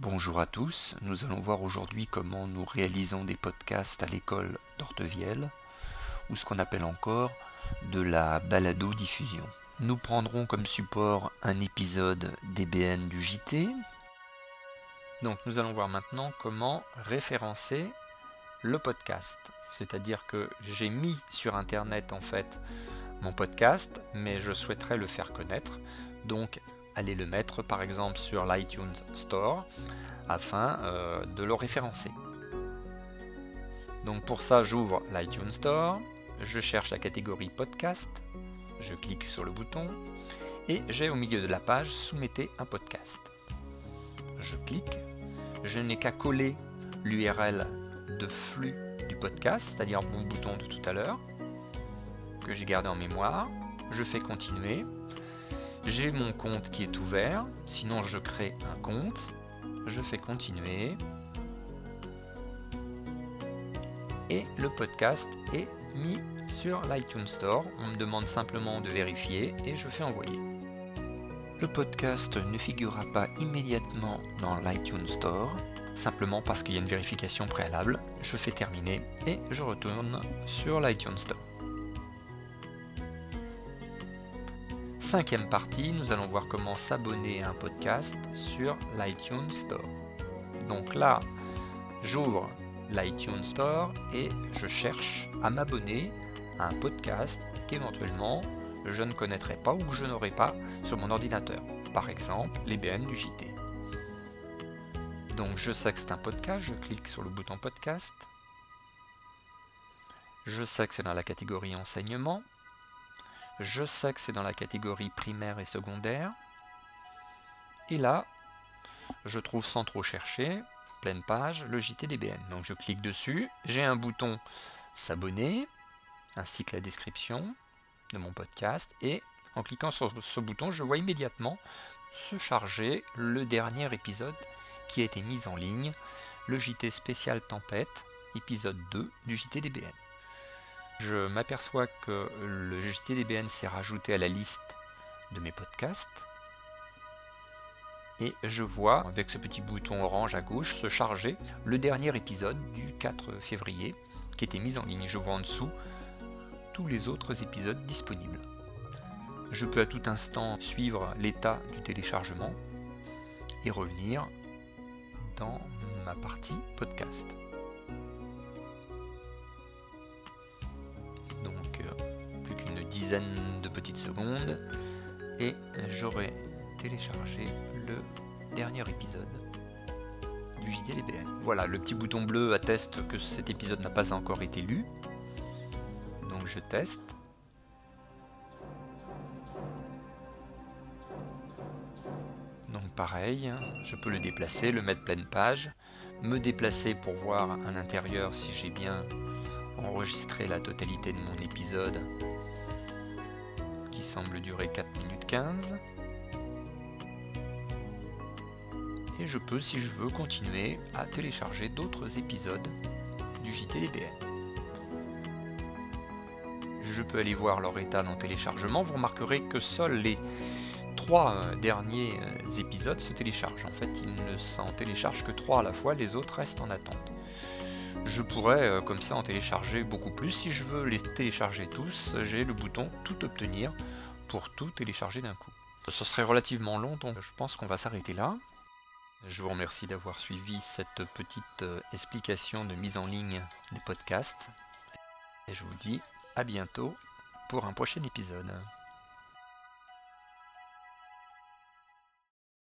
Bonjour à tous, nous allons voir aujourd'hui comment nous réalisons des podcasts à l'école d'Ortevielle, ou ce qu'on appelle encore de la balado-diffusion. Nous prendrons comme support un épisode DBN du JT. Donc nous allons voir maintenant comment référencer le podcast. C'est-à-dire que j'ai mis sur internet en fait mon podcast, mais je souhaiterais le faire connaître. Allez le mettre par exemple sur l'iTunes Store afin euh, de le référencer. Donc pour ça, j'ouvre l'iTunes Store, je cherche la catégorie podcast, je clique sur le bouton et j'ai au milieu de la page soumettez un podcast. Je clique, je n'ai qu'à coller l'URL de flux du podcast, c'est-à-dire mon bouton de tout à l'heure, que j'ai gardé en mémoire. Je fais continuer j'ai mon compte qui est ouvert, sinon je crée un compte, je fais continuer. Et le podcast est mis sur l'iTunes Store. On me demande simplement de vérifier et je fais envoyer. Le podcast ne figurera pas immédiatement dans l'iTunes Store, simplement parce qu'il y a une vérification préalable. Je fais terminer et je retourne sur l'iTunes Store. Cinquième partie, nous allons voir comment s'abonner à un podcast sur l'iTunes Store. Donc là, j'ouvre l'iTunes Store et je cherche à m'abonner à un podcast qu'éventuellement je ne connaîtrais pas ou que je n'aurais pas sur mon ordinateur. Par exemple, les BN du JT. Donc je sais que c'est un podcast, je clique sur le bouton podcast. Je sais que c'est dans la catégorie enseignement. Je sais que c'est dans la catégorie primaire et secondaire. Et là, je trouve sans trop chercher, pleine page, le JTDBN. Donc je clique dessus, j'ai un bouton s'abonner, ainsi que la description de mon podcast. Et en cliquant sur ce bouton, je vois immédiatement se charger le dernier épisode qui a été mis en ligne, le JT spécial Tempête, épisode 2 du JTDBN. Je m'aperçois que le JTDBN s'est rajouté à la liste de mes podcasts. Et je vois, avec ce petit bouton orange à gauche, se charger le dernier épisode du 4 février qui était mis en ligne. Je vois en dessous tous les autres épisodes disponibles. Je peux à tout instant suivre l'état du téléchargement et revenir dans ma partie podcast. De petites secondes et j'aurai téléchargé le dernier épisode du JTDBN. Voilà, le petit bouton bleu atteste que cet épisode n'a pas encore été lu. Donc je teste. Donc pareil, je peux le déplacer, le mettre pleine page, me déplacer pour voir à l'intérieur si j'ai bien enregistré la totalité de mon épisode semble durer 4 minutes 15. Et je peux, si je veux, continuer à télécharger d'autres épisodes du JTDBN. Je peux aller voir leur état dans téléchargement. Vous remarquerez que seuls les trois euh, derniers euh, épisodes se téléchargent. En fait, ils ne s'en téléchargent que trois à la fois, les autres restent en attente. Je pourrais euh, comme ça en télécharger beaucoup plus. Si je veux les télécharger tous, j'ai le bouton Tout obtenir pour tout télécharger d'un coup. Ce serait relativement long, donc je pense qu'on va s'arrêter là. Je vous remercie d'avoir suivi cette petite euh, explication de mise en ligne des podcasts. Et je vous dis à bientôt pour un prochain épisode.